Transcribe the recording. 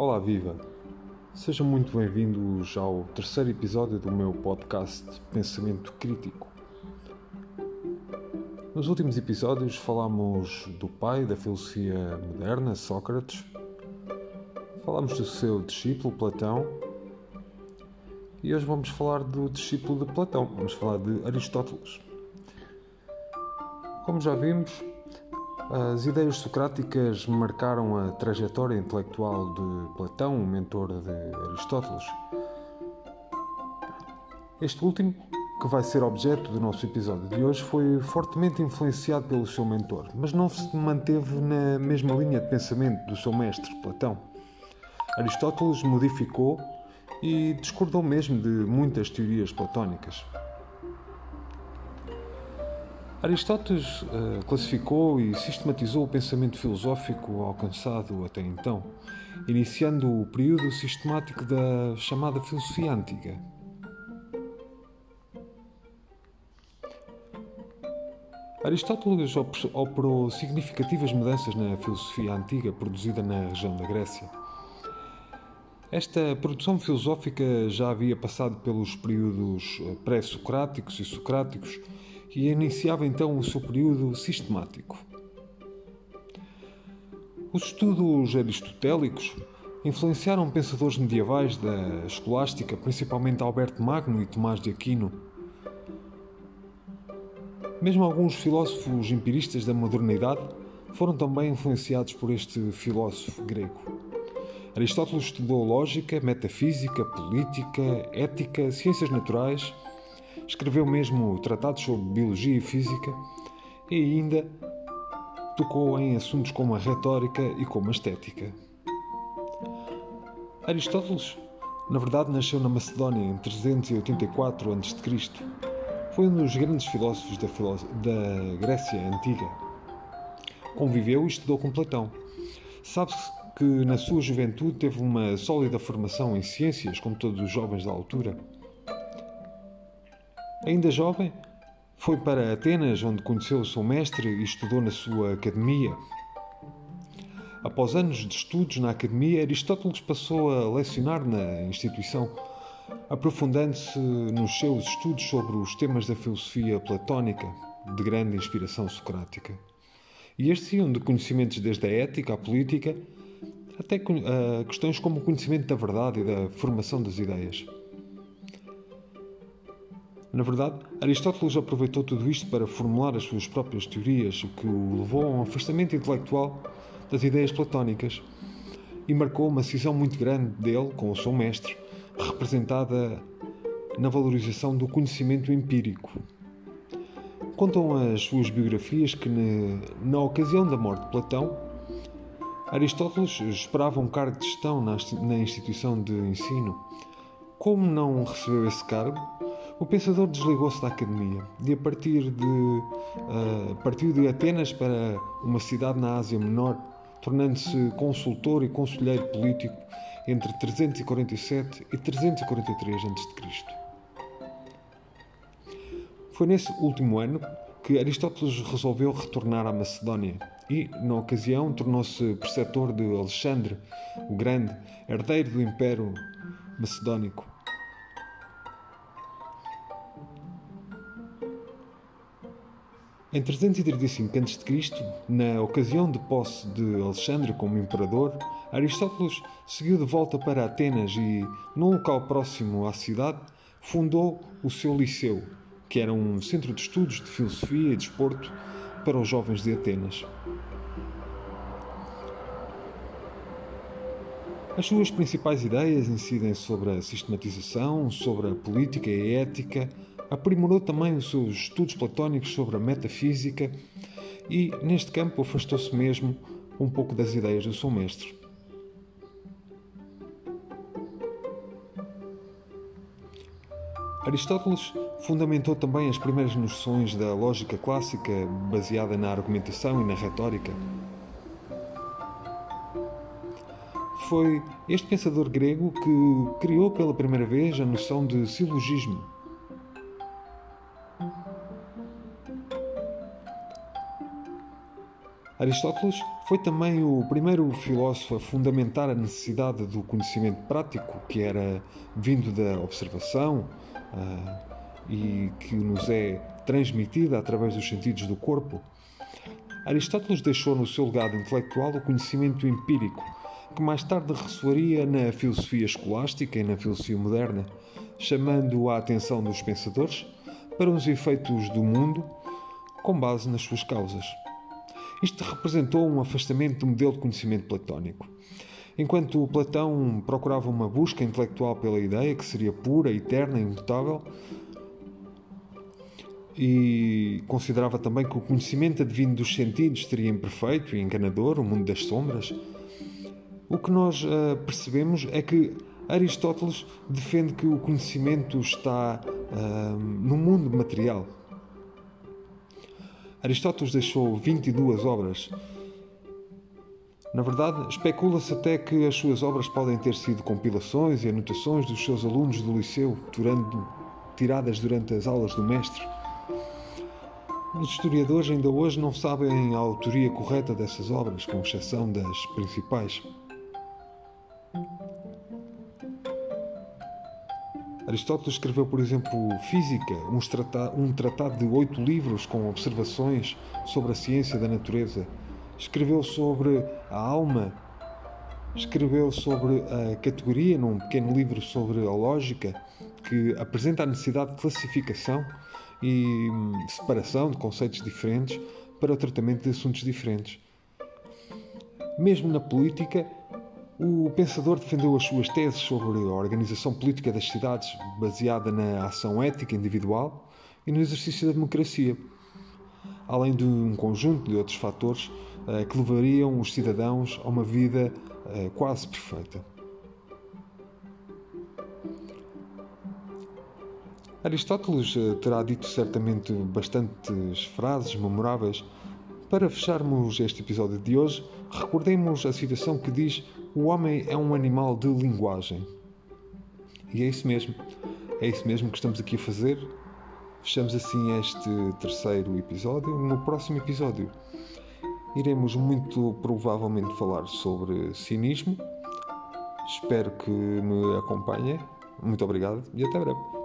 Olá, viva! Sejam muito bem-vindos ao terceiro episódio do meu podcast Pensamento Crítico. Nos últimos episódios falámos do pai da filosofia moderna, Sócrates, falámos do seu discípulo Platão e hoje vamos falar do discípulo de Platão, vamos falar de Aristóteles. Como já vimos, as ideias socráticas marcaram a trajetória intelectual de Platão, o mentor de Aristóteles. Este último, que vai ser objeto do nosso episódio de hoje, foi fortemente influenciado pelo seu mentor, mas não se manteve na mesma linha de pensamento do seu mestre, Platão. Aristóteles modificou e discordou mesmo de muitas teorias platónicas. Aristóteles uh, classificou e sistematizou o pensamento filosófico alcançado até então, iniciando o período sistemático da chamada filosofia antiga. Aristóteles operou significativas mudanças na filosofia antiga produzida na região da Grécia. Esta produção filosófica já havia passado pelos períodos eh, pré-socráticos e socráticos e iniciava então o seu período sistemático. Os estudos aristotélicos influenciaram pensadores medievais da escolástica, principalmente Alberto Magno e Tomás de Aquino. Mesmo alguns filósofos empiristas da modernidade foram também influenciados por este filósofo grego. Aristóteles estudou lógica, metafísica, política, ética, ciências naturais Escreveu mesmo tratados sobre biologia e física e ainda tocou em assuntos como a retórica e como a estética. Aristóteles, na verdade, nasceu na Macedónia em 384 a.C. Foi um dos grandes filósofos da, da Grécia Antiga. Conviveu e estudou com Platão. Sabe-se que na sua juventude teve uma sólida formação em ciências, como todos os jovens da altura. Ainda jovem, foi para Atenas, onde conheceu o seu mestre e estudou na sua academia. Após anos de estudos na academia, Aristóteles passou a lecionar na instituição, aprofundando-se nos seus estudos sobre os temas da filosofia platónica, de grande inspiração socrática. E estes iam de conhecimentos desde a ética à política, até questões como o conhecimento da verdade e da formação das ideias. Na verdade, Aristóteles aproveitou tudo isto para formular as suas próprias teorias, o que o levou a um afastamento intelectual das ideias platónicas e marcou uma cisão muito grande dele com o seu mestre, representada na valorização do conhecimento empírico. Contam as suas biografias que, na ocasião da morte de Platão, Aristóteles esperava um cargo de gestão na instituição de ensino. Como não recebeu esse cargo, o pensador desligou-se da academia e, a partir de, uh, partiu de Atenas para uma cidade na Ásia Menor, tornando-se consultor e conselheiro político entre 347 e 343 a.C. Foi nesse último ano que Aristóteles resolveu retornar à Macedónia e, na ocasião, tornou-se preceptor de Alexandre o Grande, herdeiro do Império Macedónico. Em 335 a.C., na ocasião de posse de Alexandre como imperador, Aristóteles seguiu de volta para Atenas e, num local próximo à cidade, fundou o seu liceu, que era um centro de estudos de filosofia e desporto para os jovens de Atenas. As suas principais ideias incidem sobre a sistematização, sobre a política e a ética, Aprimorou também os seus estudos platónicos sobre a metafísica e, neste campo, afastou-se mesmo um pouco das ideias do seu mestre. Aristóteles fundamentou também as primeiras noções da lógica clássica baseada na argumentação e na retórica. Foi este pensador grego que criou pela primeira vez a noção de silogismo, Aristóteles foi também o primeiro filósofo a fundamentar a necessidade do conhecimento prático, que era vindo da observação uh, e que nos é transmitida através dos sentidos do corpo. Aristóteles deixou no seu legado intelectual o conhecimento empírico, que mais tarde ressoaria na filosofia escolástica e na filosofia moderna, chamando a atenção dos pensadores para os efeitos do mundo com base nas suas causas. Isto representou um afastamento do modelo de conhecimento platónico. Enquanto Platão procurava uma busca intelectual pela ideia, que seria pura, eterna e imutável, e considerava também que o conhecimento advindo dos sentidos seria imperfeito e enganador, o mundo das sombras, o que nós uh, percebemos é que Aristóteles defende que o conhecimento está uh, no mundo material, Aristóteles deixou 22 obras. Na verdade, especula-se até que as suas obras podem ter sido compilações e anotações dos seus alunos do liceu, tiradas durante as aulas do mestre. Os historiadores ainda hoje não sabem a autoria correta dessas obras, com exceção das principais. Aristóteles escreveu, por exemplo, Física, um tratado de oito livros com observações sobre a ciência da natureza. Escreveu sobre a alma, escreveu sobre a categoria num pequeno livro sobre a lógica, que apresenta a necessidade de classificação e hum, separação de conceitos diferentes para o tratamento de assuntos diferentes. Mesmo na política, o pensador defendeu as suas teses sobre a organização política das cidades baseada na ação ética individual e no exercício da democracia, além de um conjunto de outros fatores eh, que levariam os cidadãos a uma vida eh, quase perfeita. Aristóteles eh, terá dito certamente bastantes frases memoráveis. Para fecharmos este episódio de hoje, recordemos a citação que diz o homem é um animal de linguagem. E é isso mesmo. É isso mesmo que estamos aqui a fazer. Fechamos assim este terceiro episódio. No próximo episódio iremos muito provavelmente falar sobre cinismo. Espero que me acompanhem. Muito obrigado e até breve.